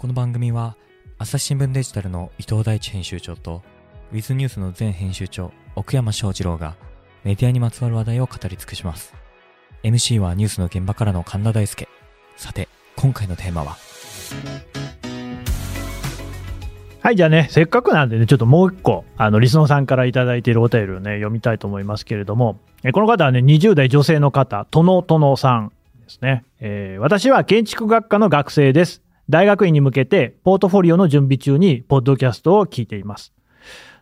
この番組は朝日新聞デジタルの伊藤大地編集長とウィズニュースの前編集長奥山翔二郎がメディアにまつわる話題を語り尽くします MC はニュースの現場からの神田大輔さて今回のテーマは？はい、じゃあね、せっかくなんでね、ちょっともう一個、あの、リスノーさんからいいているお便りをね、読みたいと思いますけれども、えこの方はね、20代女性の方、とのとのさんですね。えー私は建築学科の学生です。大学院に向けて、ポートフォリオの準備中に、ポッドキャストを聞いています。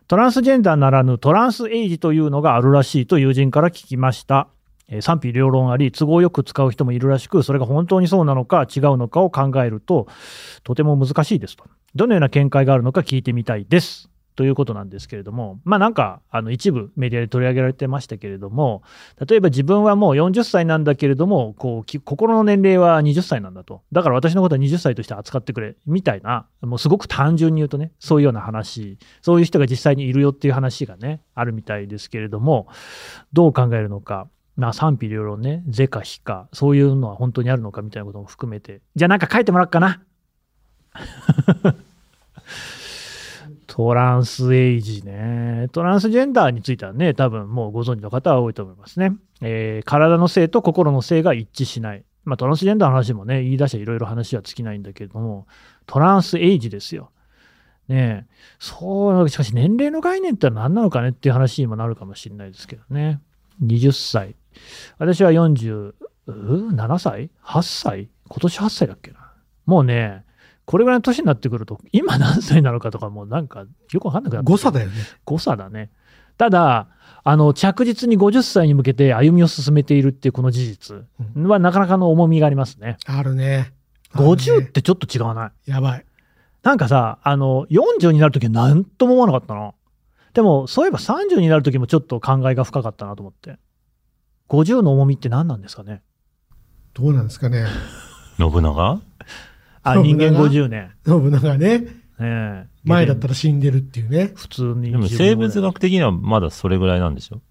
トランスジェンダーならぬトランスエイジというのがあるらしいと友人から聞きました。え賛否両論あり、都合よく使う人もいるらしく、それが本当にそうなのか違うのかを考えると、とても難しいですと。どのような見解があるのか聞いてみたいです。ということなんですけれども、まあなんか、あの一部メディアで取り上げられてましたけれども、例えば自分はもう40歳なんだけれども、こう心の年齢は20歳なんだと。だから私のことは20歳として扱ってくれ、みたいな、もうすごく単純に言うとね、そういうような話、そういう人が実際にいるよっていう話がね、あるみたいですけれども、どう考えるのか。まあ賛否両論ね、是か非か、そういうのは本当にあるのかみたいなことも含めて、じゃあなんか書いてもらおうかな。トランスエイジね。トランスジェンダーについてはね、多分もうご存知の方は多いと思いますね。えー体の性と心の性が一致しない。まあ、トランスジェンダーの話もね、言い出していろいろ話は尽きないんだけれども、トランスエイジですよ。ねえ、そう、しかし年齢の概念って何なのかねっていう話にもなるかもしれないですけどね。20歳。私は47歳 ?8 歳？今年8歳だっけな。もうね、これぐらいの年になってくると、今何歳なのかとかもうなんかよくわかんなくなって誤差だよね。誤差だね。ただ、あの、着実に50歳に向けて歩みを進めているっていうこの事実はなかなかの重みがありますね。あるね。ある50っねてちょっと違わない？やばい。なんかさ、あの、40になるときは何とも思わなかったな。でも、そういえば30になるときもちょっと考えが深かったなと思って。50の重みって何なんですかね？どうなんですかね。信長？あ、人間50年。信長ね。ええ前だったら死んでるっていうね。普通に。でも生物学的にはまだそれぐらいなんでしょ？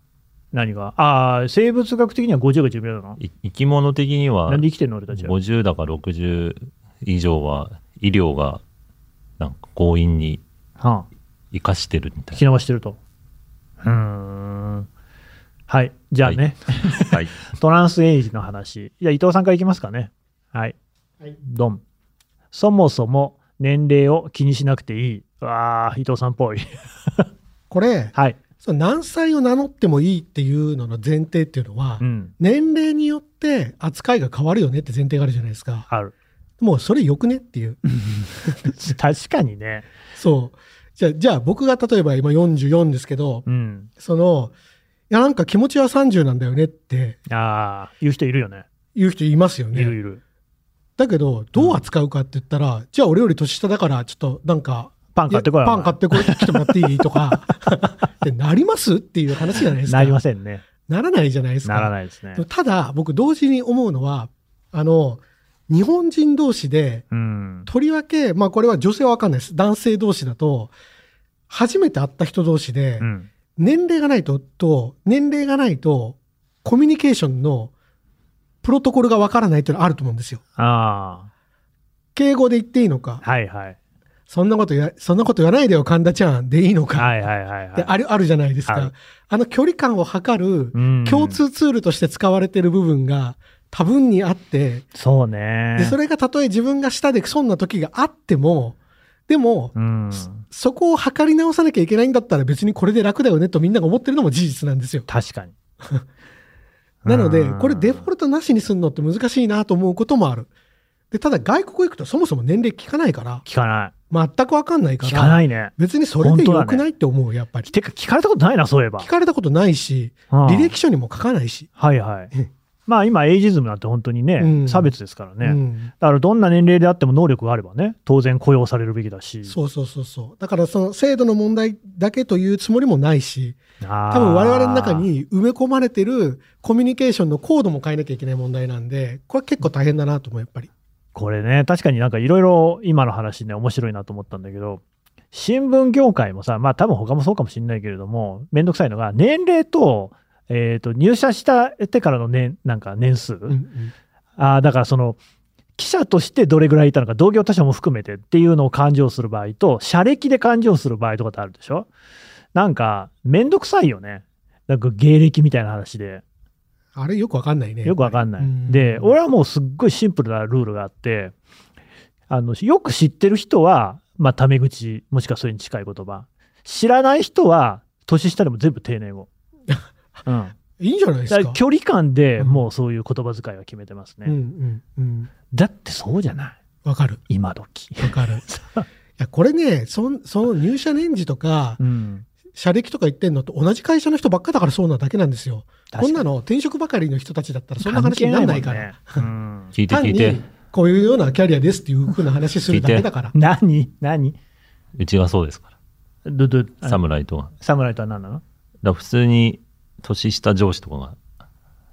何が？ああ、生物学的には50が寿命だな。い生き物的にはなんで生きてんの？俺たちは。50だか60以上は医療がなんか強引にはあ生かしてるみた引いき伸ばしてると。うーん。はい。じゃあね、な。はい。トランスエイジの話。じゃあ伊藤さんからいきますかね。はい。はいドン。そもそも年齢を気にしなくていい。わあ、伊藤さんっぽい。これ、はい。その何歳を名乗ってもいいっていうのの前提っていうのは、うん。年齢によって扱いが変わるよねって前提があるじゃないですか。ある。もうそれよくねっていう。確かにね。そう。じゃあ、じゃあ僕が例えば今44ですけど、うん。その、いやなんか気持ちは30なんだよねってああ、言う人いるよね。言う人いますよね。いるいる。だけど、どう扱うかって言ったら、じゃあ俺より年下だから、ちょっとなんか、パン買ってこい。パン買ってこい来てもらっていいとか、ってなりますっていう話じゃないですか。なりませんね。ならないじゃないですか。ならないですね。ただ、僕同時に思うのは、あの、日本人同士で、うん。とりわけ、まあこれは女性はわかんないです。男性同士だと、初めて会った人同士でう、ん。年齢がないと、と、年齢がないと、コミュニケーションのプロトコルがわからないっていうのはあると思うんですよ。あ敬語で言っていいのかあ、、はいはい。そんなことや、そんなこと言わないでよ、神田ちゃんでいいのか、はいはいはいはい。である、あるじゃないですかある。あの距離感を測るうん共通ツールとして使われてる部分が多分にあって、そうね。で、それがたとえ自分が下で損な時があっても、でも、うん。そこを測り直さなきゃいけないんだったら別にこれで楽だよねとみんなが思ってるのも事実なんですよ。確かに。なのでう、んこれデフォルトなしにするのって難しいなと思うこともある。で、ただ外国行くとそもそも年齢聞かないから、聞かない。全くわかんないから、聞かないね。別にそれでよくないって思う、やっぱり。てか、聞かれたことないな、そういえば聞。かれたことないし、うん履歴書にも書かないし。はいはい。まあ今、エイジズムなんて本当にね、うん差別ですからね。うんだからどんな年齢であっても能力があればね、当然雇用されるべきだし。そうそうそうそう。だからその制度の問題だけというつもりもないし、多多分我々の中に埋め込まれてるコミュニケーションのコードも変えなきゃいけない問題なんで、これ結構大変だなと思う、やっぱり。これね、確かになんかいろいろ今の話ね、面白いなと思ったんだけど、新聞業界もさ、まあ多分他もそうかもしれないけれども、めんどくさいのが、年齢と、えっ、と、入社したてからの年、なんか年数、うんうんあーだからその、記者としてどれぐらいいたのか、同業他社も含めてっていうのを勘定する場合と、社歴で勘定する場合とかってあるでしょ？なんか、めんどくさいよね。なんか芸歴みたいな話で。あれよくわかんないね。よくわかんない。うんで、俺はもうすっごいシンプルなルールがあって、あの、よく知ってる人は、まあ、タメ口、もしくはそれに近い言葉。知らない人は、年下でも全部丁寧語。うん。いいんじゃないですか？距離感でうんもうそういう言葉遣いは決めてますね。うんうんうん。だってそうじゃない？わかる。今時。わかる。いや、これね、そんその入社年次とか、うん。社歴とか言ってんのと同じ会社の人ばっかだからそうなだけなんですよ。こんなの転職ばかりの人たちだったらそんな話にならないから。関係ないもんね聞いて単に聞いて。こういうようなキャリアですっていうふうな話するだけだからう。ん何？何？うちはそうですかどどら。侍とは。侍とは何なの？ら普通に年下上司とかが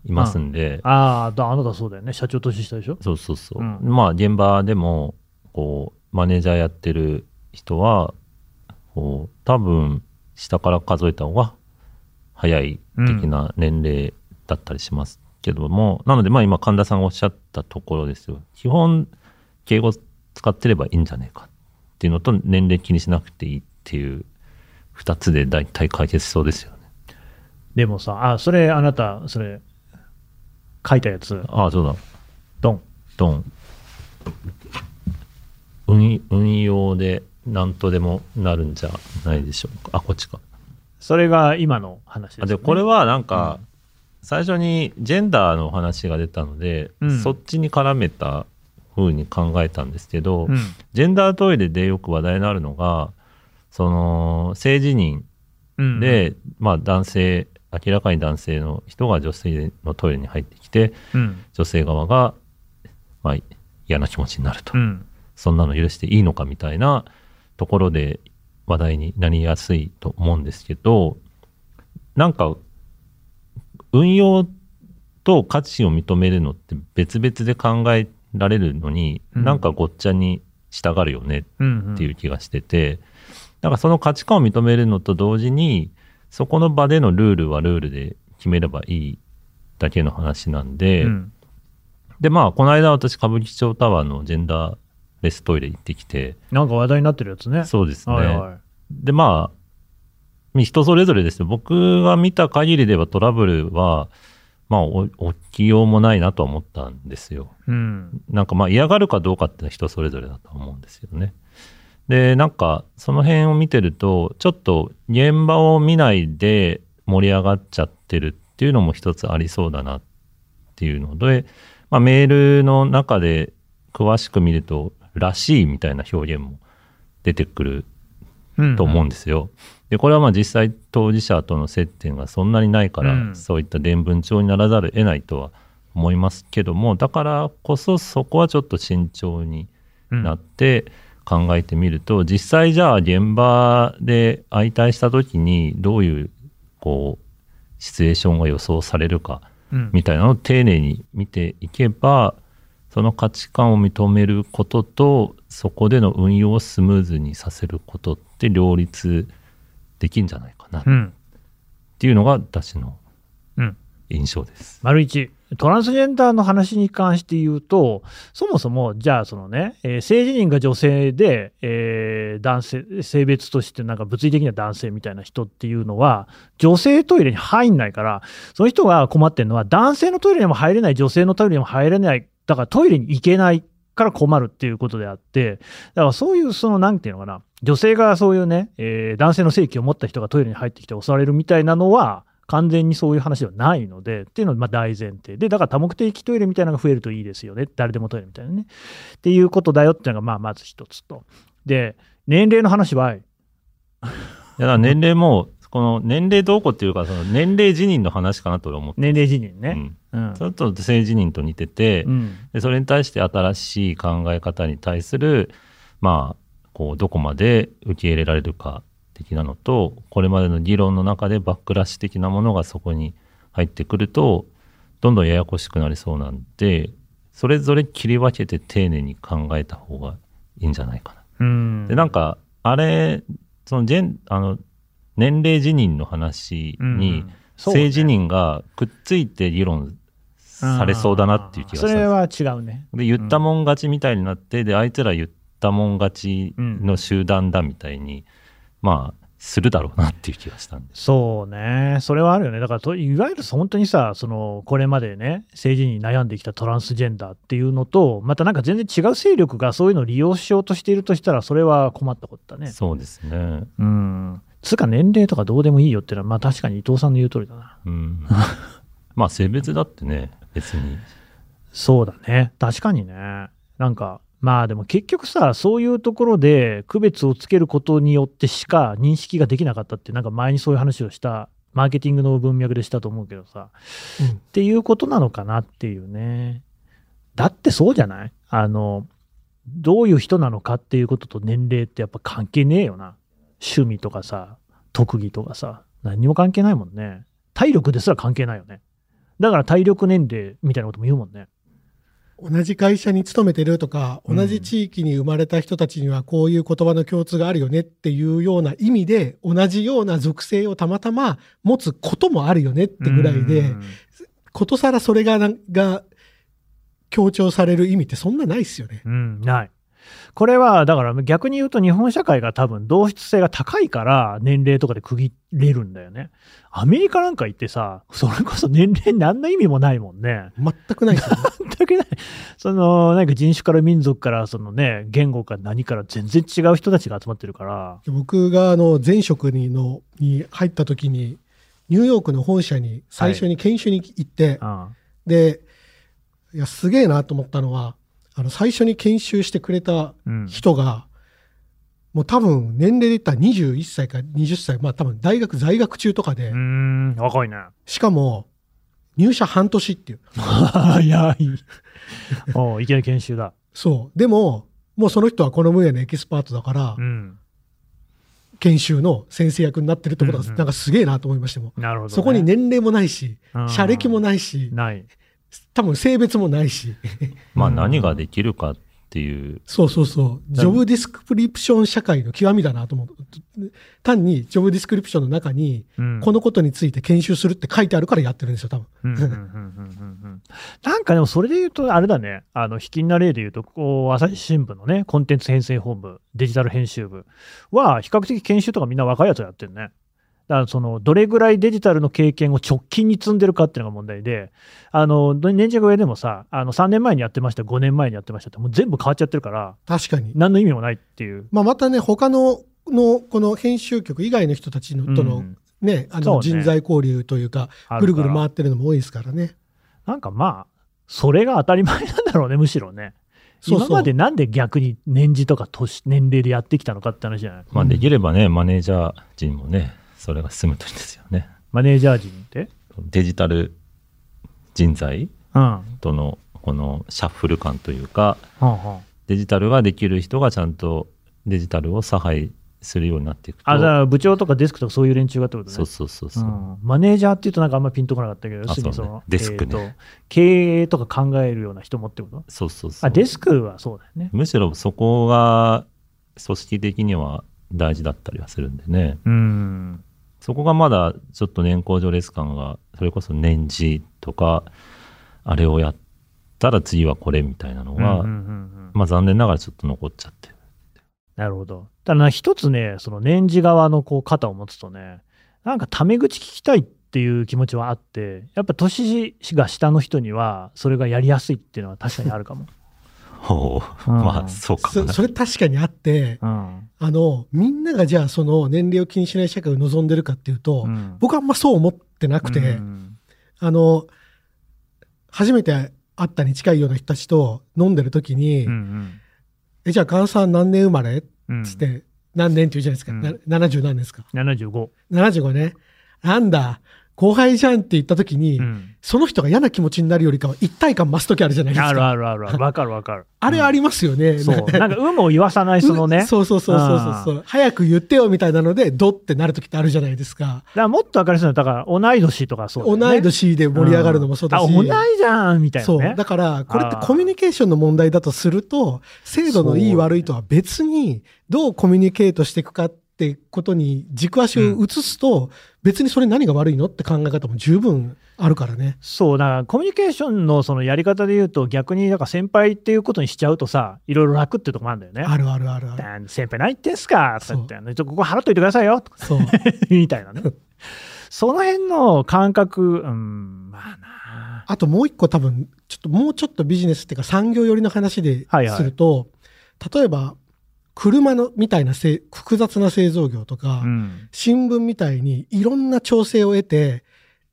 いますんで、ああ、だあなたそうだよね。社長年下でしょ？そうそうそう。うんまあ現場でも、こう、マネージャーやってる人は、こう、多分、下から数えた方が早い的な年齢だったりしますけども、なのでまあ今神田さんがおっしゃったところですよ。基本、敬語使ってればいいんじゃねえかっていうのと、年齢気にしなくていいっていう、二つで大体解決しそうですよね。でもさ、あ、それあなた、それ、書いたやつ、ああ、そうだ。ドン。ドン。運運用で何とでもなるんじゃないでしょうか。あ、こっちか。それが今の話です、あね。でこれはなんか、最初にジェンダーの話が出たので、うんそっちに絡めた風に考えたんですけど、うん、ジェンダートイレでよく話題になるのが、その、性自認うん、で、まあ男性、明らかに男性の人が女性のトイレに入ってきて、うん、女性側が、まあ嫌な気持ちになると。うん、そんなの許していいのかみたいなところで話題になりやすいと思うんですけど、なんか、運用と価値を認めるのって別々で考えられるのに、うん。なんかごっちゃに従うよねうん、っていう気がしてて、だからその価値観を認めるのと同時に、そこの場でのルールはルールで決めればいいだけの話なんで、うん、で、まあ、この間私、歌舞伎町タワーのジェンダーレストイレ行ってきて、なんか話題になってるやつね。そうですね。はいはい。で、まあ、人それぞれですよ。僕が見た限りではトラブルは、まあ、お起きようもないなとは思ったんですよ。うん、なんかまあ嫌がるかどうかってのは人それぞれだと思うんですよね。で、なんかその辺を見てると、ちょっと現場を見ないで盛り上がっちゃってるっていうのも一つありそうだなっていうの。で、まあ、メールの中で詳しく見ると、らしいみたいな表現も出てくるうんと思うんですよ。で、これはまあ実際当事者との接点がそんなにないから、うん。そういった伝聞帳にならざるを得ないとは思いますけども、だからこそそこはちょっと慎重にうんなって考えてみると、実際じゃあ現場で相対した時にどういうこうシチュエーションが予想されるかうんみたいなのを丁寧に見ていけば、その価値観を認めることと、そこでの運用をスムーズにさせることって両立できるんじゃないかなっうん、ていうのが私のうん。印象です。丸一、トランスジェンダーの話に関して言うと、そもそも、じゃあ、そのね、えー性自認が女性で、えー男性、性別としてなんか物理的には男性みたいな人っていうのは、女性トイレに入んないから、その人が困ってるのは、男性のトイレにも入れない、女性のトイレにも入れない、だからトイレに行けないから困るっていうことであって、だからそういう、その、なんていうのかな、女性がそういうね、えー男性の性器を持った人がトイレに入ってきて襲われるみたいなのは、完全にそういう話ではないので、っていうのがまあ大前提で、だから多目的トイレみたいなのが増えるといいですよね、誰でもトイレみたいなね。っていうことだよっていうのがまあまず一つと。で、年齢の話は、いやだ年齢も、この年齢どうこうっていうか、その年齢辞任の話かなと俺思って年齢自認ね。うんうんちょっと性自認と似てて、うんでそれに対して新しい考え方に対する、まあ、こう、どこまで受け入れられるか的なのと、これまでの議論の中でバックラッシュ的なものがそこに入ってくると、どんどんややこしくなりそうなんで、それぞれ切り分けて丁寧に考えた方がいいんじゃないかな。うん。で、なんか、あれ、そのジェン、あの、年齢辞任の話に、性自認がくっついて議論されそうだなっていう気がしたんそれは違うね。で、言ったもん勝ちみたいになって、で、あいつら言ったもん勝ちの集団だみたいに、まあ、するだろうなっていう気がしたんです。そうね、それはあるよね、だからといわゆる本当にさ、そのこれまでね、政治に悩んできたトランスジェンダーっていうのと、またなんか全然違う勢力がそういうのを利用しようとしているとしたら、それは困ったことだね。そうですね。うん。つうか年齢とかどうでもいいよっていうのは、まあ確かに伊藤さんの言う通りだな。うん。まあ、性別だってね、別に。そうだね、確かにね。なんか、まあでも結局さ、そういうところで区別をつけることによってしか認識ができなかったって、なんか前にそういう話をした、マーケティングの文脈でしたと思うけどさ、うんっていうことなのかなっていうね。だってそうじゃない？あの、どういう人なのかっていうことと年齢ってやっぱ関係ねえよな。趣味とかさ、特技とかさ、何にも関係ないもんね。体力ですら関係ないよね。だから体力年齢みたいなことも言うもんね。同じ会社に勤めてるとか、うん同じ地域に生まれた人たちにはこういう言葉の共通があるよねっていうような意味で、同じような属性をたまたま持つこともあるよねってぐらいで、うんことさらそれがが強調される意味ってそんなないっすよね。うん、ない。これは、だから逆に言うと日本社会が多分同質性が高いから年齢とかで区切れるんだよね。アメリカなんか行ってさ、それこそ年齢に何の意味もないもんね。全くないですよね。全くない。その、なんか人種から民族から、そのね、言語から何から全然違う人たちが集まってるから。僕があの前職にのに入った時に、ニューヨークの本社に最初に研修に行って、うん。で、いや、すげえなと思ったのは、あの、最初に研修してくれたうん。人が、もう多分年齢で言ったら21歳か20歳、まあ多分大学在学中とかで、うーん、若いね。しかも入社半年っていう。早い。おういきなり研修だ。そう。でも、もうその人はこの分野のエキスパートだからう、ん。研修の先生役になってるってことが、うんうんなんかすげえなと思いましたもん。なるほど、ね。そこに年齢もないし、うん社歴もないし、ない。多分性別もないし。まあ、うん何ができるかっていう、そうそうそう。ジョブディスクリプション社会の極みだなと思う。単にジョブディスクリプションの中に、うんこのことについて研修するって書いてあるからやってるんですよ、多分。なんかでもそれで言うと、あれだね、あの、卑近な例で言うと、こう、朝日新聞のね、コンテンツ編成本部、デジタル編集部は、比較的研修とかみんな若いやつをやってるね。だからその、どれぐらいデジタルの経験を直近に積んでるかっていうのが問題で、あの、年次が上でもさ、あの、3年前にやってました、5年前にやってましたって、もう全部変わっちゃってるから、確かに。何の意味もないっていう。まあ、またね、他の、の、この編集局以外の人たちのとの、うんね、あの、人材交流というか、あぐるぐる回ってるのも多いですからね。なんかまあ、それが当たり前なんだろうね、むしろね。今までなんで逆に年次とか年年齢でやってきたのかって話じゃない？まあ、できればね、マネージャー陣もね、それが進むといいんですよね。マネージャー陣って？デジタル人材とのこのシャッフル感というか、あはデジタルができる人がちゃんとデジタルを差配するようになっていくと。あ、じゃあ部長とかデスクとかそういう連中がってことね。そうそうそうそう。うんマネージャーっていうとなんかあんまピンとこなかったけど、要するにそそうねの、デスクね経営とか考えるような人もってこと？そうそうそうあ、デスクはそうだよね。むしろそこが組織的には大事だったりはするんでね。うん。そこがまだちょっと年功序列感が、それこそ年次とか、あれをやったら次はこれみたいなのが、うんうんうんうんまあ残念ながらちょっと残っちゃってる。なるほど。ただな、一つね、その年次側のこう肩を持つとね、なんかタメ口聞きたいっていう気持ちはあって、やっぱ年が下の人には、それがやりやすいっていうのは確かにあるかも。ほう。うんまあそうか。そそれ確かにあって、うん。あの、みんながじゃあその年齢を気にしない社会を望んでるかっていうと、うん僕はあんまそう思ってなくて、うんあの、初めて会ったに近いような人たちと飲んでる時に、うんえ、じゃあ、菅さん何年生まれ？うん。つって、何年って言うじゃないですか。うんな70何年ですか。75。75ね。なんだ、後輩じゃんって言った時に、うんその人が嫌な気持ちになるよりかは一体感増す時あるじゃないですか。あるあるある。わかるわかる。あれありますよね。そう。なんか、有無を言わさない、そのね。そうそうそうそうそうそう。早く言ってよみたいなので、ドってなる時ってあるじゃないですか。だからもっと分かりやすいのは、だから、同い年とかそうね、同い年で盛り上がるのもそうだし。んあ、同いじゃんみたいなね。そう。だから、これってコミュニケーションの問題だとすると、制度のいいそう悪いとは別に、どうコミュニケートしていくかっってことに軸足を移すと、別にそれ何が悪いのって考え方も十分あるからね。そう、だからコミュニケーションのそのやり方で言うと、逆になんか先輩っていうことにしちゃうとさ、いろいろ楽っていうとこもあるんだよね。あるあるあるある。だ先輩何言ってんすか？とか言って、ここ払っといてくださいよとかそう。みたいなね。その辺の感覚、うん、まあなあともう一個多分、ちょっともうちょっとビジネスっていうか産業寄りの話ではいはいすると、例えば、車のみたいなせい複雑な製造業とか、うん。新聞みたいにいろんな調整を得て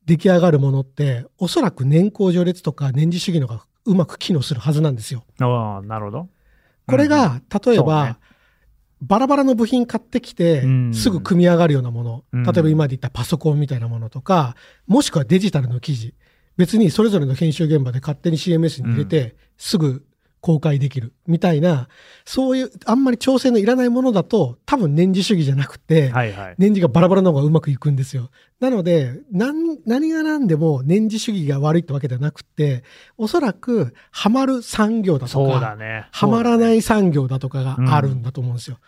出来上がるものって、おそらく年功序列とか年次主義のがうまく機能するはずなんですよ。ああ、なるほど。これが、例えそうば、ね。バラバラの部品買ってきてうん、すぐ組み上がるようなもの、うん。例えば今で言ったパソコンみたいなものとか、もしくはデジタルの記事、別にそれぞれの編集現場で勝手に CMS に入れて、すぐ公開できるみたいな、そういうあんまり調整のいらないものだと、多分年次主義じゃなくて、はいはい。年次がバラバラの方がうまくいくんですよ。なので、何何が何でも年次主義が悪いってわけではなくて、おそらくハマる産業だとそうね。。はまらないい産業だとかがあるんだと思うんですよ。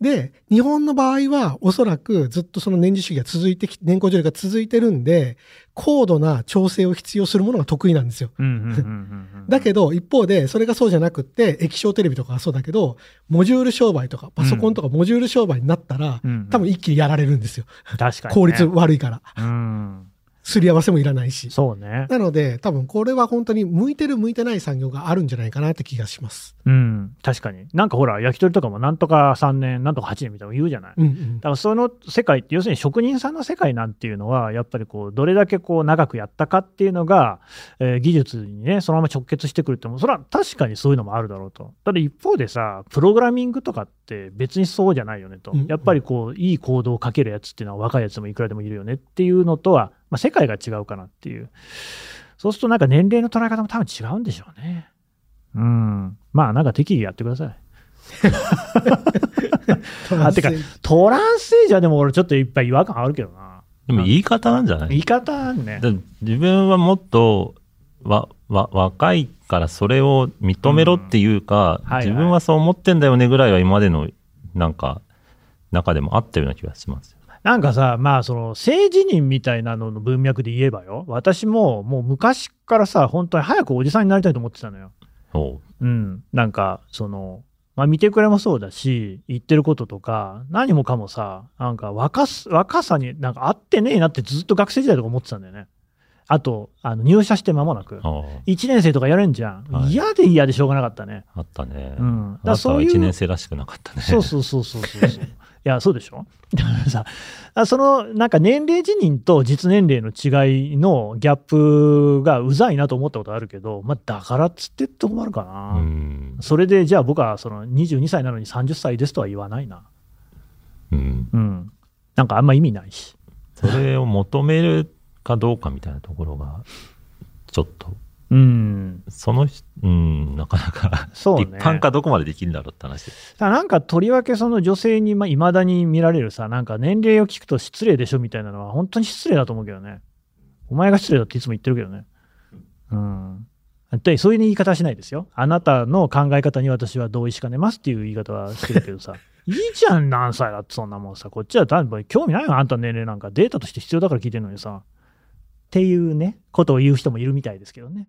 で、日本の場合はおそらくずっとその年次主義が続いてき、年功序列が続いてるんで、高度な調整を必要するものが得意なんですよ。だけど、一方で、それがそうじゃなくって、液晶テレビとかはそうだけど、モジュール商売とか、パソコンとかモジュール商売になったら、うんうん多分一気にやられるんですよ。確かに、ね。効率悪いから。うん。すり合わせもいらないし。そうね。なので、多分これは本当に向いてる向いてない産業があるんじゃないかなって気がします。うん。確かに。なんかほら、焼き鳥とかもなんとか3年、なんとか8年みたいなの言うじゃない？うんうんだ。からその世界って要するに職人さんの世界なんていうのはやっぱりこうどれだけこう長くやったかっていうのが、えー技術にねそのまま直結してくるってもそれは確かにそういうのもあるだろうとただ一方でさプログラミングとかって別にそうじゃないよねと、うんやっぱりこういいコードをかけるやつっていうのは若いやつもいくらでもいるよねっていうのとは、まあ、世界が違うかなっていうそうするとなんか年齢の捉え方も多分違うんでしょうねうんまあなんか適宜やってください あてかトランスエイジャーでも俺ちょっといっぱい違和感あるけどな。でも言い方なんじゃない？言い方ね。だ自分はもっとわわ若いからそれを認めろっていうか、うんはいはい自分はそう思ってんだよねぐらいは今までのなんか中でもあったような気がします。なんかさ、まあその政治人みたいなのの文脈で言えばよ、私ももう昔からさ、本当に早くおじさんになりたいと思ってたのよ。おううん。なんか、その、まあ見てくれもそうだし、言ってることとか、何もかもさ、なんか若す若さになんか合ってねえなってずっと学生時代とか思ってたんだよね。あと、あの入社して間もなく。ああ1年生とかやれんじゃん。はい嫌で嫌でしょうがなかったね。あったね。うん。だそういう1年生らしくなかったね。そうそうそうそうそう。いや、そうでしょ？だからさ、あそのなんか年齢辞任と実年齢の違いのギャップがうざいなと思ったことあるけど、まあ、だからっつってってとこもあるかな。うん。それでじゃあ僕はその22歳なのに30歳ですとは言わないな。うん。うん。なんかあんま意味ないし。それを求めるかどうかみたいなところが、ちょっと、うん。その人、うん、なかなか、そうね。一般化どこまでできるんだろうって話です。なんかとりわけその女性にいまだに見られるさ、なんか年齢を聞くと失礼でしょみたいなのは本当に失礼だと思うけどね。お前が失礼だっていつも言ってるけどね。うん。でそういう言い方はしないですよ。あなたの考え方に私は同意しかねますっていう言い方はしてるけどさ、いいじゃん、何歳だってそんなもんさ、こっちは多分興味ないよ、あんたの年齢なんかデータとして必要だから聞いてるのにさ。っていうね、ことを言う人もいるみたいですけどね。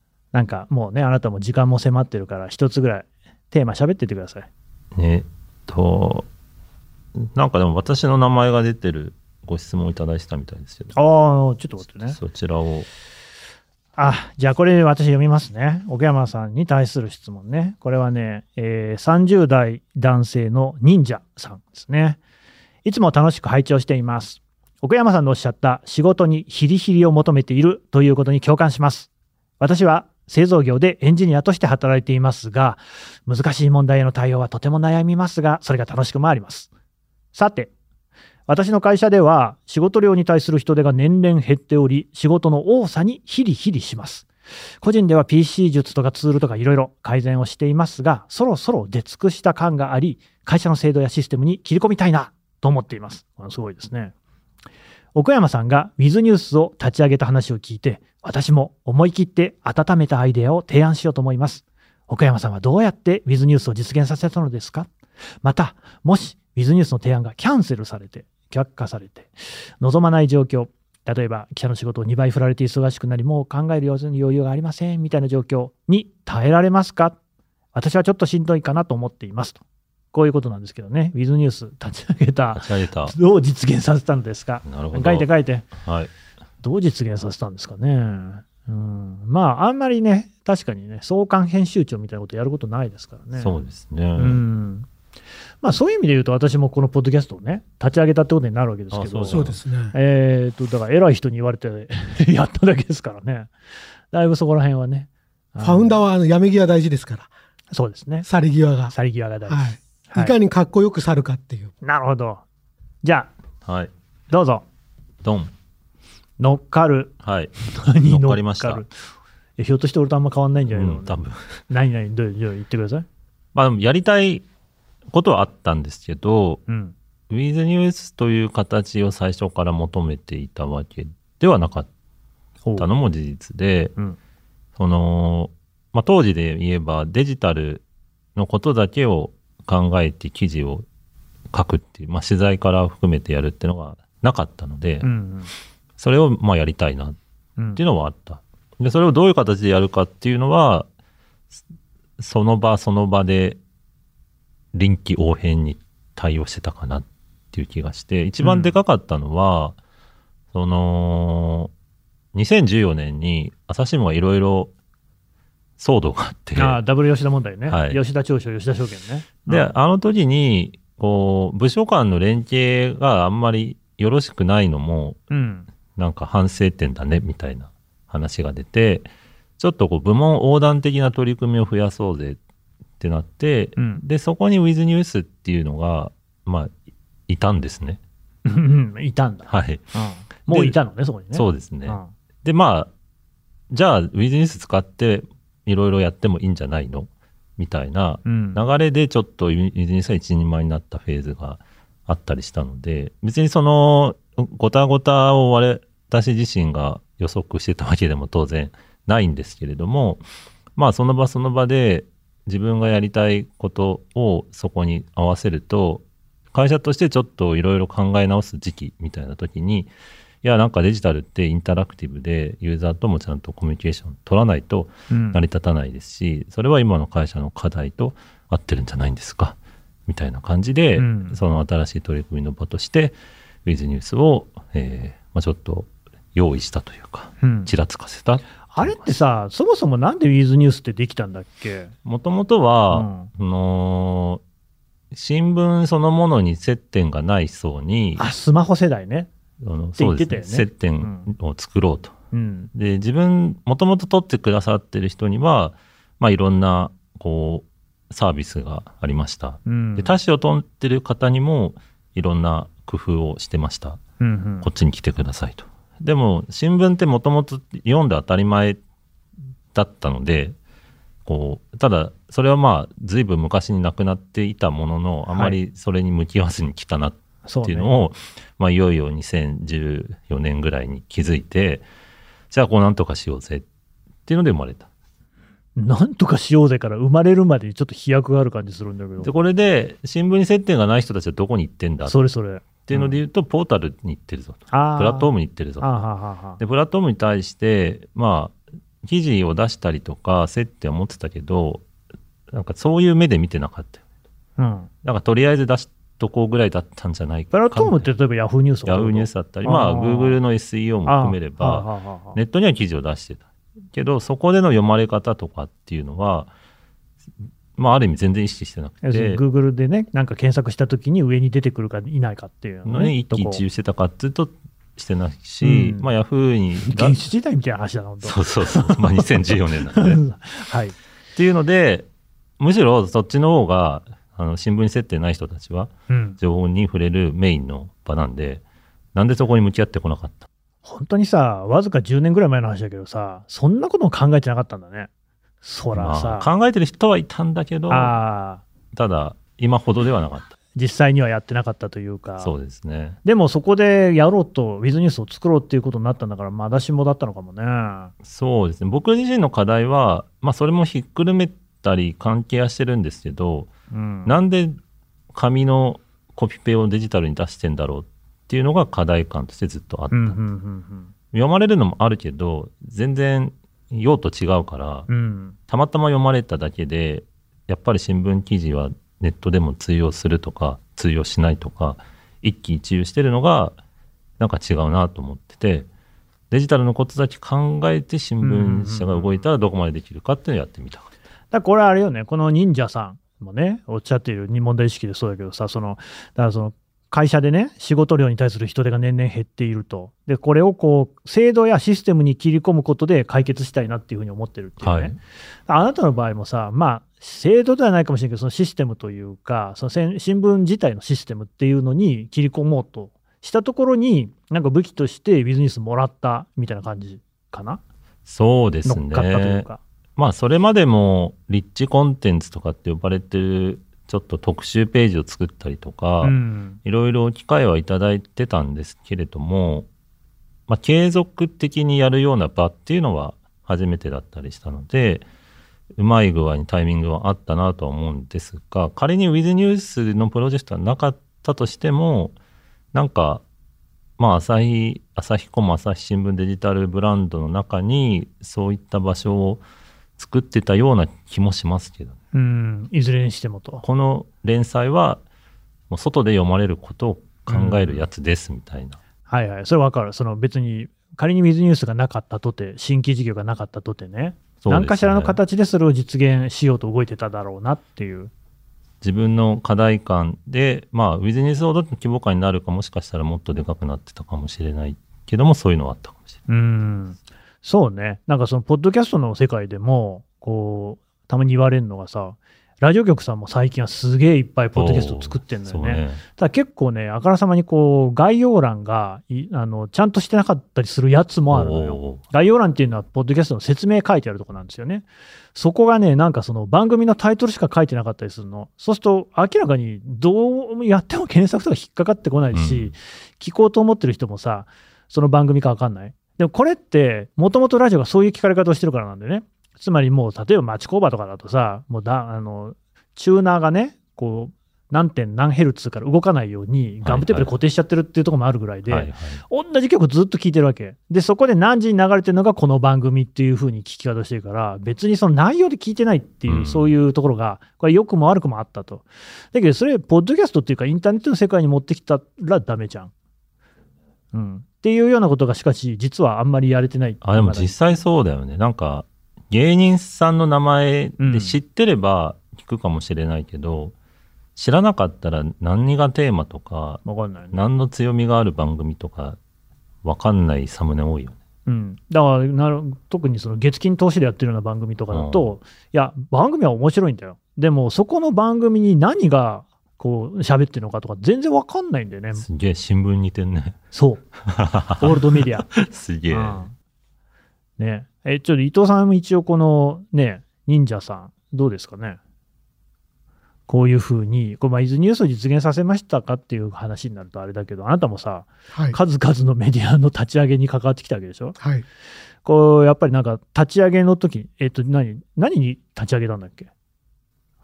なんかもうね、あなたも時間も迫ってるから、一つぐらいテーマ喋ってってください。えっと、なんかでも私の名前が出てるご質問をいただいてたみたいですけど、ああ、ちょっと待ってね。そちらを、あ、じゃあこれ私読みますね。奥山さんに対する質問ね。これはね、えー30代男性の忍者さんですね。いつも楽しく拝聴しています。奥山さんのおっしゃった仕事にヒリヒリを求めているということに共感します。私は製造業でエンジニアとして働いていますが、難しい問題への対応はとても悩みますが、それが楽しくもあります。さて、私の会社では仕事量に対する人手が年々減っており、仕事の多さにヒリヒリします。個人では PC 術とかツールとかいろいろ改善をしていますが、そろそろ出尽くした感があり、会社の制度やシステムに切り込みたいなと思っています。すごいですね。奥山さんが Wiz ニュースを立ち上げた話を聞いて、私も思い切って温めたアイデアを提案しようと思います。奥山さんはどうやって Wiz ニュースを実現させたのですか？また、もし Wiz ニュースの提案がキャンセルされて、却下されて、望まない状況、例えば記者の仕事を2倍振られて忙しくなり、もう考える余裕がありませんみたいな状況に耐えられますか？私はちょっとしんどいかなと思っていますと。こういうことなんですけどね、Wiz ニュース立ち上げた立、ち上げた。どう実現させたんですか？なるほど。書いて書いて。はい。どう実現させたんですかね？うん、まあ、あんまりね、確かにね、創刊編集長みたいなことやることないですからね。そうですね。うん。まあ、そういう意味で言うと、私もこのポッドキャストをね、立ち上げたってことになるわけですけど、あそうですね。えっ、と、だから偉い人に言われて やっただけですからね。だいぶそこら辺はね。ファウンダーーはあのやめ際大事ですから、そうですね。去り際が。去り際が大事。はい。はいいかにかっこよく去るかっていう。なるほど。じゃあ、はい。どうぞ。ドン。乗っかる。はい。何乗っかりましたえひょっとして俺とあんま変わんないんじゃないの、うん、多分。何々どうじゃあ言ってください。まあ、でもやりたいことはあったんですけど、うん。With News という形を最初から求めていたわけではなかったのも事実で、うん。その、まあ、当時で言えばデジタルのことだけを考えて記事を書くっていう、まあ、取材から含めてやるっていうのがなかったので、うん。それをまあやりたいなっうん。ていうのはあった。で、それをどういう形でやるかっていうのは、その場その場で臨機応変に対応してたかなっていう気がして、一番でかかったのは、その、2014年に朝日新聞がいろいろ騒動があって、ああ、ダブル吉田問題ね。はい吉田調書、吉田証券ね。で、うんあの時に、こう、部署間の連携があんまりよろしくないのも、うん。なんか反省点だね、みたいな話が出て、ちょっとこう部門横断的な取り組みを増やそうぜってなって、うんで、そこに With News っていうのが、まあ、いたんですね。うんいたんだ。はい。うんもういたのね、そこにね。そうですね。うんで、まあ、じゃあ With News 使っていろいろやってもいいんじゃないの？みたいなうん。流れでちょっと With News が一人前になったフェーズがあったりしたので、別にその、ごたごたを我私自身が予測してたわけでも当然ないんですけれども、まあその場その場で自分がやりたいことをそこに合わせると、会社としてちょっといろいろ考え直す時期みたいな時に、いや、なんかデジタルってインタラクティブでユーザーともちゃんとコミュニケーション取らないとうん。成り立たないですし、それは今の会社の課題と合ってるんじゃないんですかみたいな感じで、うん。その新しい取り組みの場として、ウィズニュースを、えーまあ、ちょっと用意したというか、うん。ちらつかせた。あれってさ、そもそもなんでウィズニュースってできたんだっけ？もともとは、あのー新聞そのものに接点がない層に、あ、スマホ世代ね。ねですね、接点を作ろうと。うん。で、自分、もともと取ってくださってる人には、まあ、いろんな、こう、サービスがありました。うん。で、他紙を取ってる方にも、いろんな工夫をしてました。うんうんこっちに来てくださいと。でも、新聞ってもともと読んで当たり前だったので、こう、ただ、それはまあ、ずいぶん昔になくなっていたものの、あまりそれに向き合わずに来たなっっていうのを、まあ、いよいよ2014年ぐらいに気づいて、じゃあこうなんとかしようぜっていうので生まれた。なんとかしようぜから生まれるまでにちょっと飛躍がある感じするんだけで、ど。これで新聞に接点がない人たちはどこに行ってんだっそれそれ。ていうので言うと、ポータルに行ってるぞと。あプラットフォームムに行ってるぞで、プラットフォームに対して、まあ、記事を出したりとか、接点を持ってたけど、なんかそういう目で見てなかったよ。うん。なんかとりあえず出しとこうぐらいだったんじゃないかプラットフォームって例えばヤフーニュースヤフーニュースだったり、まあ、Google の SEO も含めれば、ネットには記事を出してた。けど、そこでの読まれ方とかっていうのは、まあ、ある意味全然意識してなくて、Google でね、なんか検索したときに上に出てくるかいないかっていうのね。一喜一憂してたかっていうと、してないし、うんまあ、ヤフーに、原始時代みたいな話だな。そうそうそう、まあ、2014年なんで。っはい。ていうので、むしろそっちの方が、ああの新聞に接点ない人たちはうん、情報に触れるメインの場なんでなんでそこに向き合ってこなかった？本当にさ、わずか10年ぐらい前の話だけどさ、そんなことも考えてなかったんだね。そらさ、まあ考えてる人はいたんだけどただ今ほどではなかっ実際にはやってなかったというか、たそうですね。でもそこでやろうと、ウィズニュースを作ろうっていうことになったんだから、まだしもだったのかもね。そうですね。僕自身の課題は、まあ、それもひっくるめたり関係はしてるんですけど、うん、なんで紙のコピペをデジタルに出してんだろうっていうのが課題感としてずっとあった、うんうんうん読まれるのもあるけど全然用途違うから、うん。うんたまたま読まれただけでやっぱり新聞記事はネットでも通用するとか通用しないとか一喜一憂してるのがなんか違うなと思っててデジタルのことだけ考えて新聞社が動いたらどこまでできるかっていうのをやってみたかった。だからこれあれよね、この忍者さんもね、おっしゃっている問題意識でそうだけどさ、そのだからその会社でね、仕事量に対する人手が年々減っていると、でこれをこう制度やシステムに切り込むことで解決したいなっていうふうに思ってるっていうね、はいあなたの場合もさ、まあ、制度ではないかもしれないけど、そのシステムというか、その新聞自体のシステムっていうのに切り込もうとしたところに、なんか武器としてビジネスもらったみたいな感じかな、そうです乗っかったというね。か。まあそれまでもリッチコンテンツとかって呼ばれてるちょっと特集ページを作ったりとか、うん。いろいろ機会はいただいてたんですけれども、まあ、継続的にやるような場っていうのは初めてだったりしたので、うまい具合にタイミングはあったなとは思うんですが、仮に With ニュースのプロジェクトがなかったとしても、なんか、まあ、朝日、朝日コム朝日新聞デジタルブランドの中に、そういった場所を作ってたような気もしますけど、うん、いずれにしてもと。この連載は、もう外で読まれることを考えるやつですみたいな。はいはい、それわかる。その別に、仮に水ニュースがなかったとて、新規事業がなかったとてね、何かしらの形でそれを実現しようと動いてただろうなっていう。自分の課題感で、まあ、ウィズニュースほどの規模感になるかもしかしたらもっとでかくなってたかもしれないけども、そういうのはあったかもしれない。うん、そうね、なんかその、ポッドキャストの世界でも、こう、たまに言われるのがさ、ラジオ局さんも最近はすげえいっぱいポッドキャストを作ってんだよね。ね。ただ結構ね、あからさまにこう概要欄がいあのちゃんとしてなかったりするやつもあるのよ。概要欄っていうのは、ポッドキャストの説明書いてあるとこなんですよね。そこがね、なんかその番組のタイトルしか書いてなかったりするの。そうすると、明らかにどうやっても検索とか引っかかってこないし、うん聞こうと思ってる人もさ、その番組かわかんない。でもこれって、もともとラジオがそういう聞かれ方をしてるからなんだよね。つまりもう、例えば町工場とかだとさ、もうだ、あの、チューナーがね、こう、何点何ヘルツから動かないようにガムテープで固定しちゃってるっていうところもあるぐらいで、はいはい。同じ曲ずっと聴いてるわけ。で、そこで何時に流れてるのがこの番組っていう風に聞き方してるから、別にその内容で聞いてないっていう、うんそういうところが、これ良くも悪くもあったと。だけど、それ、ポッドキャストっていうか、インターネットの世界に持ってきたらダメじゃん。うん。っていうようなことが、しかし、実はあんまりやれてない。あ、でも実際そうだよね。なんか、芸人さんの名前で知ってれば聞くかもしれないけど、知らなかったら何がテーマとか、わかんないね。何の強みがある番組とか、わかんないサムネ多いよね。うん、だからなる特にその月金投資でやってるような番組とかだと、いや、番組は面白いんだよ。でも、そこの番組に何がこう喋ってるのかとか、全然わかんないんだよね。すげえ新聞似てんね。そう。オールドメディア。すげえ。うんねえ、ちょっと伊藤さんも一応このね、忍者さん、どうですかね？こういうふうに、これまあ、伊豆ニュースを実現させましたかっていう話になるとあれだけど、あなたもさ、はい。数々のメディアの立ち上げに関わってきたわけでしょ？はい。こう、やっぱりなんか、立ち上げの時えっ、と、何、何に立ち上げたんだっけ？ハ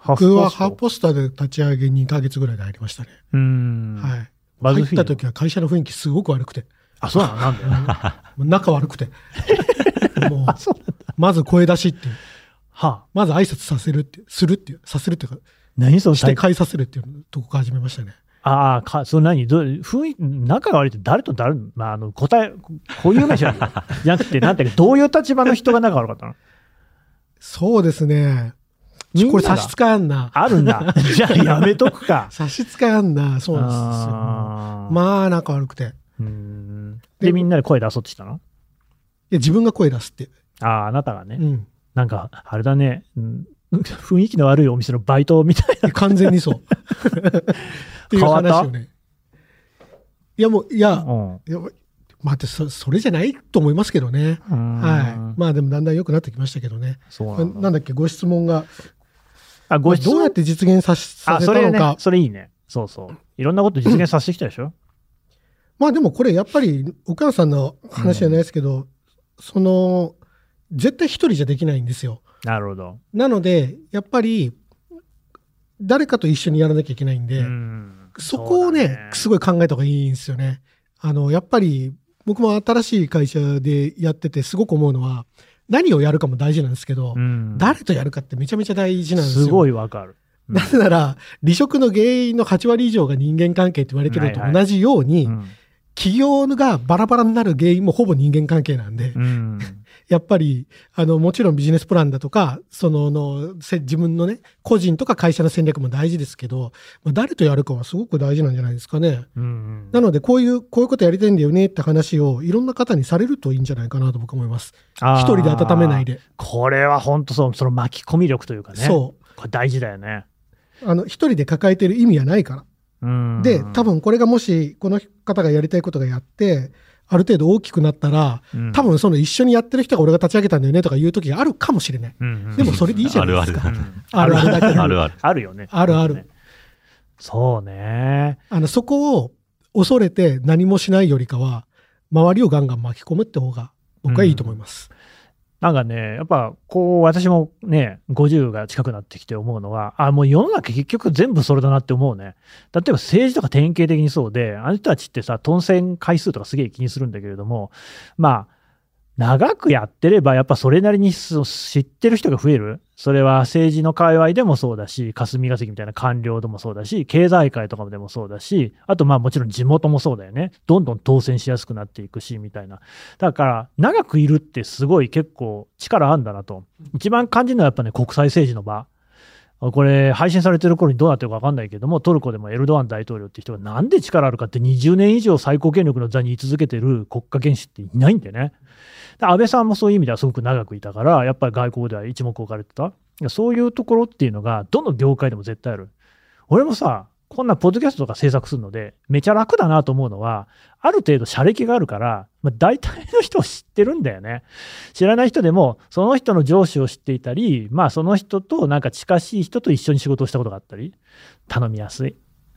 僕はハーポスターで立ち上げ2ヶ月ぐらいで入りましたね。トうーん。はい。バズ入った時は会社の雰囲気すごく悪くて。あ、そうなんで もう仲悪くて。もう。まず声出しっていう。はあ、まず挨拶させるってするっていう、させるっていうか、何そのして返させるっていうとこから始めましたね。ああ、か、その何？どう雰囲気、仲が悪いって誰と誰、まあ、あの、答え、こういう名詞あるよじゃなくて、なんていうか、どういう立場の人が仲悪かったの？そうですね。これ差し支えあんな。あるんだ。じゃあやめとくか。差し支えあんな。そうなんですよ。まあ、仲悪くて。で、みんなで声出そうってしたの？や自分が声出すって。ああ、あなたがね。うん。なんか、あれだね、うん雰囲気の悪いお店のバイトみたいな。完全にそう。っていう話をね。いやもう、いや、うんいや待ってそ、それじゃないと思いますけどね。はい。まあでもだんだん良くなってきましたけどね。そうなんだっけ、ご質問が、あ、ご質問どうやって実現させさあ、それねせたのか。、それいいね。そうそう。いろんなこと実現させてきたでしょ？まあでもこれやっぱり岡山さんの話じゃないですけど、その絶対一人じゃできないんですよ。なるほど。なのでやっぱり誰かと一緒にやらなきゃいけないんで、うんそこをねそうすごい考えた方がいいんですよね。あのやっぱり僕も新しい会社でやっててすごく思うのは何をやるかも大事なんですけど、うん。誰とやるかってめちゃめちゃ大事なんですよ。すごいわかる。うん。なぜなら離職の原因の8割以上が人間関係って言われてるのと同じように、うん。企業がバラバラになる原因もほぼ人間関係なんで、うんやっぱり、あの、もちろんビジネスプランだとか、そのの、せ自分のね、個人とか会社の戦略も大事ですけど、まあ、誰とやるかはすごく大事なんじゃないですかね。うんなので、こういう、こういうことやりたいんだよねって話をいろんな方にされるといいんじゃないかなと僕は思います。一人で温めないで。これは本当そう、その巻き込み力というかね。そこれ大事だよね。う。あの、一人で抱えてる意味はないから。うんで、多分これがもし、この方がやりたいことがやって、ある程度大きくなったら、うん多分その一緒にやってる人が俺が立ち上げたんだよねとかいう時があるかもしれない。うんうんでもそれでいいじゃないですか。あるある あるだけどあるある。あるよね。あるあるね。そうね。あの、そこを恐れて何もしないよりかは、周りをガンガン巻き込むって方が僕はいいと思います。なんかね、やっぱこう、私もね、50が近くなってきて思うのは、あ、もう世の中結局全部それだなって思うね。例えば政治とか典型的にそうで、あの人たちってさ、当選回数とかすげえ気にするんだけれども、まあ、長くやってれば、やっぱそれなりに知ってる人が増える？それは政治の界隈でもそうだし、霞が関みたいな官僚でもそうだし、経済界とかでもそうだし、あとまあもちろん地元もそうだよね。どんどん当選しやすくなっていくし、みたいな。だから、長くいるってすごい結構力あるんだなと。一番感じるのはやっぱね、国際政治の場。これ、配信されてる頃にどうなってるか分かんないけども、トルコでもエルドアン大統領って人がなんで力あるかって20年以上最高権力の座に居続けてる国家元首っていないんでね。で安倍さんもそういう意味ではすごく長くいたから、やっぱり外交では一目置かれてた。そういうところっていうのが、どの業界でも絶対ある。俺もさ、こんなポッドキャストとか制作するので、めちゃ楽だなと思うのは、ある程度社歴があるから、まあ、大体の人を知ってるんだよね。知らない人でも、その人の上司を知っていたり、まあその人となんか近しい人と一緒に仕事をしたことがあったり、頼みやすい。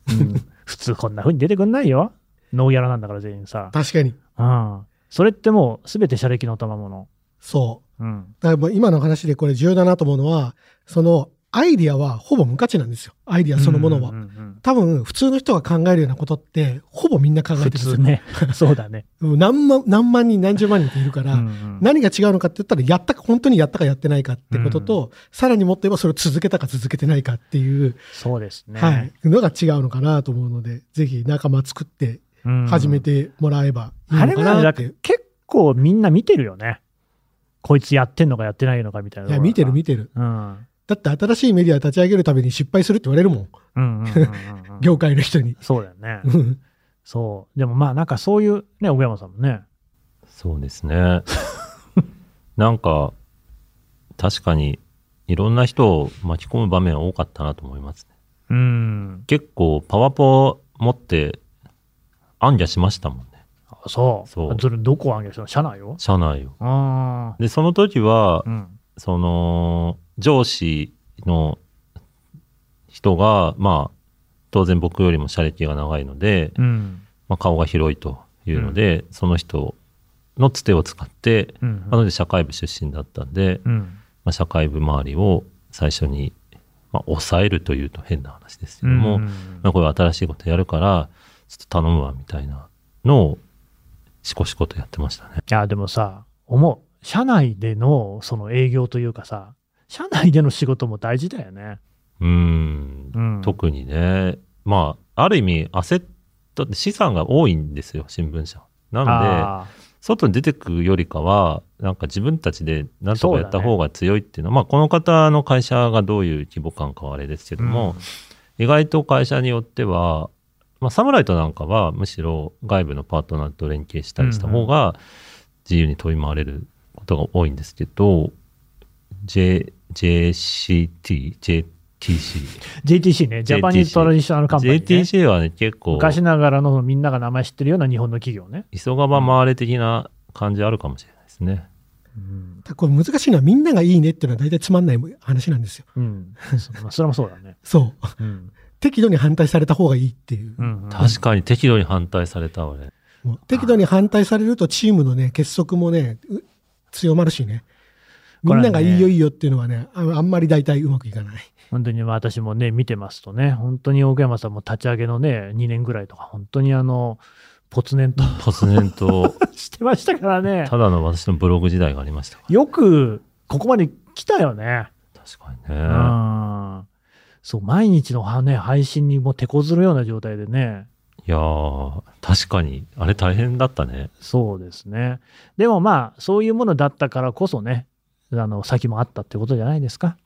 うん、普通こんな風に出てくんないよ。ノーギャラなんだから全員さ。確かに。うん。それってもう全て社歴の賜物。そう。うん。だからもう今の話でこれ重要だなと思うのは、そのアイディアはほぼ無価値なんですよ。アイディアそのものは。うんうんうん多分普通の人が考えるようなことって、ほぼみんな考えてるん普ですよ。通ね。そうだね。うん何万何万人何十万人っているから、うんうん何が違うのかって言ったら、やったか、本当にやったかやってないかってことと、さらにもっと言えばそれを続けたか続けてないかっていう、そうですね。はい、のが違うのかなと思うので、ぜひ仲間作ってうん始めてもらえばいいのかあれはね、だなって。結構みんな見てるよね。こいつやってんのかやってないのかみたいな。いや、見てる見てる。うん。だって新しいメディア立ち上げるために失敗するって言われるもん。業界の人に。そうだよね。うんそう。でもまあなんかそういうね、小山さんもね。そうですね。なんか、確かに、いろんな人を巻き込む場面は多かったなと思いますね。うん。結構、パワポ持って、暗記しましたもんね。あそう。そうそれどこを上げしたの？社内を？社内を。あで、その時はあ。う、ん。その、上司の人が、まあ、当然僕よりも社歴が長いので、うん。まあ、顔が広いというので、その人のつてを使って、うん。なので社会部出身だったんで、うん。まあ、社会部周りを最初に、まあ、抑えるというと変な話ですけども、うんまあ、これ新しいことやるから、ちょっと頼むわみたいなのを、しこしことやってましたね。いや、でもさ、思う。社内でのその営業というかさ、社内での仕事も大事だよね。うーん、うん。特にね、まあ、ある意味、焦ったって資産が多いんですよ、新聞社。なので、あ外に出てくよりかは、なんか自分たちでなんとかやった方が強いっていうのは、まあ、この方の会社がどういう規模感かはあれですけーども、意外と会社によっては、まあ、サムライトなんかはむしろ外部のパートナーと連携したりした方が自由に飛び回れることが多いんですけど、J、JCT、JTC。JTC ね、ジャパニーズトラディショナルカンパニー、ね。JTC はね、結構、昔ながらのみんなが名前知ってるような日本の企業ね。急がば回れ的な感じあるかもしれないですね。これ難しいのはみんながいいねっていうのは大体つまんない話なんですよ。うん。それもそうだね。そう。うん。適度に反対された方がいいっていう。うん、うん。確かに適度に反対された俺。もう適度に反対されるとチームのね、結束もね、う強まるしね。みんながいいよいいよっていうのはね、ああんまり大体うまくいかない。本当にまあ私もね、見てますとね、本当に奥山さんも立ち上げのね、2年ぐらいとか、本当にあの、ポツネンと突然と、してましたからね。ただの私のブログ時代がありましたから。よく、ここまで来たよね。確かにうね。ん。そう、毎日のはね、配信にもう手こずるような状態でね。いやー、確かに、あれ大変だったね。そうですね。でもまあ、そういうものだったからこそね、あの、先もあったってことじゃないですか。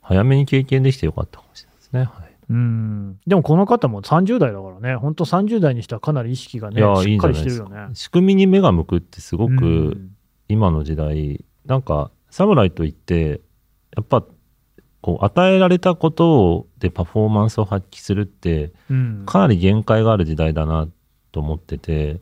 早めに経験できてよかったかもしれないですね。はい。うん。でもこの方も30代だからね、本当30代にしてはかなり意識がね、しっかりしてるよねか。。仕組みに目が向くってすごうく、ん今の時代、なんか、サムライといって、やっぱ、こう、与えられたことでパフォーマンスを発揮するって、うん。かなり限界がある時代だなと思ってて、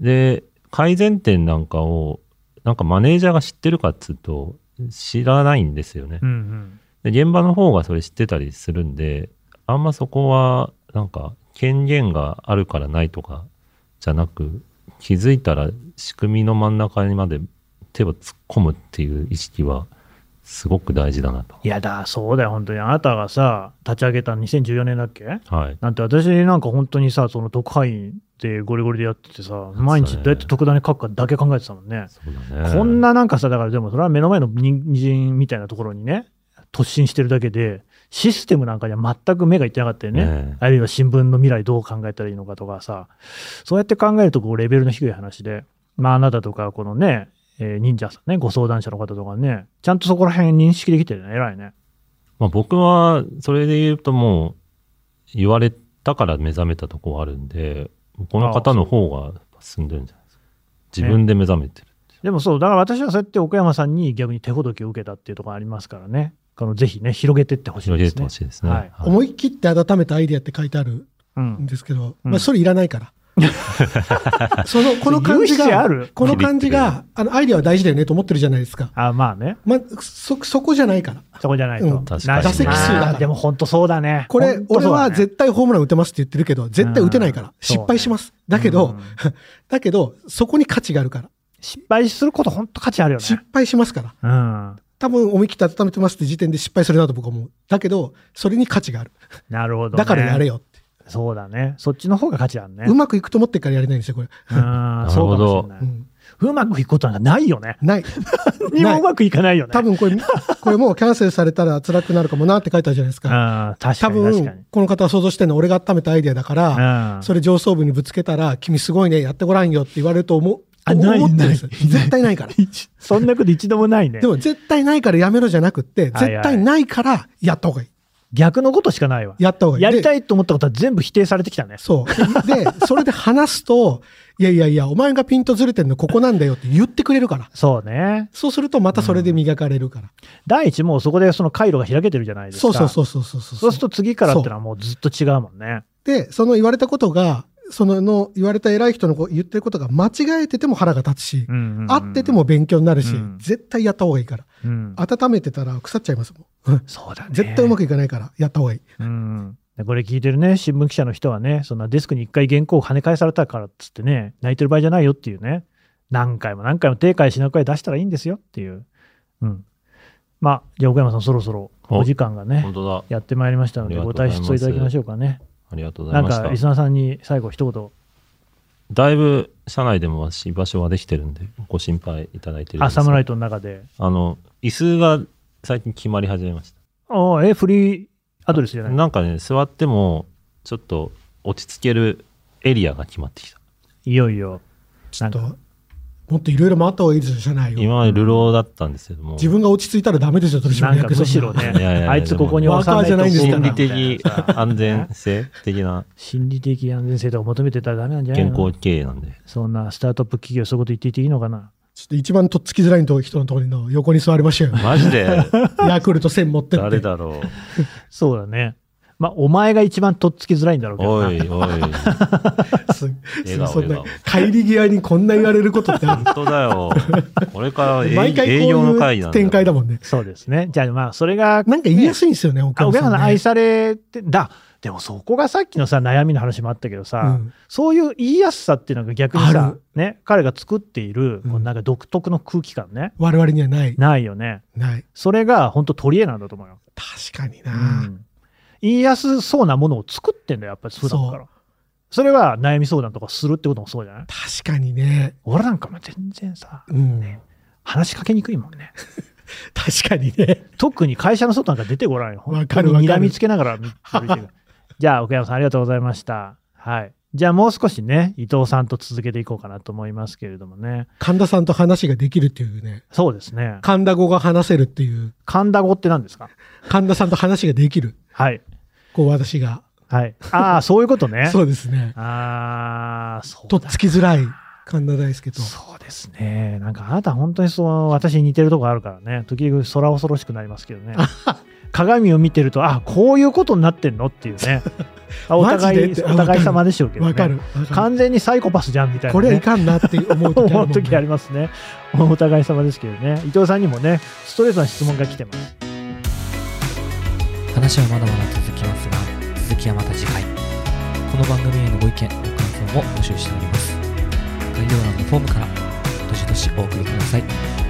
で、改善点なんかを、なんかマネージャーが知ってるかっつうと、知らないんですよね。うんうん。で現場の方がそれ知ってたりするんで、あんまそこは、なんか、権限があるからないとか、じゃなく、気づいたら仕組みの真ん中にまで手を突っ込むっていう意識は、すごく大事だなと。いやだ、そうだよ、本当に。あなたがさ、立ち上げた2014年だっけ？はい。なんて私なんか本当にさ、その特派員でゴリゴリでやっててさ、毎日どうやって特ダネ書くかだけ考えてたもんね。そうだね。こんななんかさ、だからでもそれは目の前の人参みたいなところにね、突進してるだけで、システムなんかには全く目がいってなかったよね。ねえあるいは新聞の未来どう考えたらいいのかとかさ、そうやって考えるとこうレベルの低い話で、まああなたとかこのね、えー忍者さんね、ご相談者の方とかね、ちゃんとそこら辺認識できてるね、偉いね。まあ、僕は、それで言うともう、言われたから目覚めたとこはあるんで、この方の方が進んでるんじゃないですか。自分で目覚めてる。でもそう、だから私はそうやって奥山さんに逆に手ほどきを受けたっていうところありますからね。このぜひね、広げてってほしい広げてですね。ほしいですね。はいはい思い切って改めたアイデアって書いてあるうんんですけど、うんまあ、それいらないから。その、この感じがる、この感じが、あの、アイデアは大事だよねと思ってるじゃないですか。あ、まあね。まあ、そ、そこじゃないから。そこじゃないと。うん打席数だでも本当そうだね。これ、本当俺は絶対ホームラン打てますって言ってるけど、絶対打てないから。うん失敗します。だけど、うん だけど、そこに価値があるから。失敗すること本当価値あるよね。失敗しますから。うん。多分思い切って温めてますって時点で失敗するなと僕は思う。だけど、それに価値がある。なるほど、ね。だからやれ。よって。そうだね。そっちの方が価値あるね。うまくいくと思ってるからやれないんですよ、これ。うん、そうかもしれない。うんうまくいくことなんかないよね。ない。何もうまくいかないよね。多分これ、これもうキャンセルされたら辛くなるかもなって書いてあるじゃないですうん、か。確か多に確かに分、。この方は想像してるのは俺が温めたアイデアだから、うん、それ上層部にぶつけたら、君すごいね、やってごらんよって言われると思う。あないない絶対ないから。そんなこと一度もないねで。も絶対ないからやめろじゃなくって、絶対ないからやった方がいい。逆のことしかないわ。やった方がいい。やりたい。いと思ったことは全部否定されてきたね。そう。で、それで話すと、いやいやいや、お前がピントずれてんのここなんだよって言ってくれるから。そうね。そうするとまたそれで磨かれるから。第一もうそこでその回路が開けてるじゃないですか。そうそうそうそうそう。そうすると次からってのはもうずっと違うもんね。で、その言われたことが、そのの言われた偉い人の言ってることが間違えてても腹が立つし、うんうんうん合ってても勉強になるし、うん絶対やった方がいいから。うん、温めてたら腐っちゃいますもん。そうだね。絶対うまくいかないから、やった方がいい。うん。でこれ聞いてるね、新聞記者の人はね、そんなデスクに一回原稿を跳ね返されたからっつってね、泣いてる場合じゃないよっていうね、何回も何回も定会しなくらい出したらいいんですよっていう。うん。まあ、じゃあ岡山さんそろそろお時間がね本、当だ。やってまいりましたので、ご退出をいただきましょうかね。ありがとうござないんました。か、リスナーさんに最後一言、だいぶ社内でも居場所はできてるんで、ご心配いただいてるんあ、ですがサムライトの中で。あの、椅子が最近決まり始めましあえ、フリーアドレスじゃた。ない？なんかね、座っても、ちょっと落ち着けるエリアが決まってきた。いよいよ。ちょっともっといろいろ回った方がいいですよ、社内を。今まで流浪だったんですけども、自分が落ち着いたらダメですよ、取締なんか役むしろねいやいやい、やあいつここにワーカーじゃないんですから心理的 安全性的な。心理的安全性とか求めてたらダメなんじゃないの？健康経営なんで、そんなスタートアップ企業、そういうこと言っていていいのかな？ちょっと一番とっつきづらい人のところの横に座りましたよ。マジで？ヤクルト1000持ってって。誰だろそうだね。まあ、お前が一番とっつきづらいんだろうう。けどな。おいおい。す笑顔そんな笑帰り際にこんな言われることってある？本当だよ。これから営毎回こう営業の会なんだ。いう展開だもんね。そうですね。じゃあまあ、それが、なんか言いやすいんですよね、岡あ岡山さん、ね。山さん愛されて、だ、でもそこがさっきのさ、悩みの話もあったけどさ、うんそういう言いやすさっていうのが逆にあさる、ね、彼が作っている、うんこうなんか独特の空気感ね、我々にはない。ないよね。ない。それが本当取り柄なんだと思うよ。確かにな、うん言いやすそうなものを作ってんだよ、やっぱり普段から。そそれは悩み相談とかするってこともそうじゃない？確かにね。俺なんかも全然さ、うん。話しかけにくいもんね。確かにね。特に会社の外なんか出てごらんよ。わかるわかる睨みつけながら見てるじゃあ、奥山さんありがとうございました。はい。じゃあもう少しね、伊藤さんと続けていこうかなと思いますけれどもね。神田さんと話ができるっていうね。そうですね。神田語が話せるっていう。神田語って何ですか？神田さんと話ができる。はい。こう私が。はい。ああ、そういうことね。そうですね。ああ、そうだとっつきづらい神田大輔と。そうですね。なんかあなた本当にそう、私に似てるとこあるからね。時々空恐ろしくなりますけどね。鏡を見てると、あ、こういうことになってんのっていうね。あお互い、お互い様でしょうけどね。完全にサイコパスじゃんみたいな、ね。これはいかんなって思う時あ時ありますね。お互い様ですけどね。伊藤さんにもね、ストレートな質問が来てます。話はまだまだ続きますが続きはまた次回この番組へのご意見ご感想も募集しております概要欄のフォームからどしどしお送りください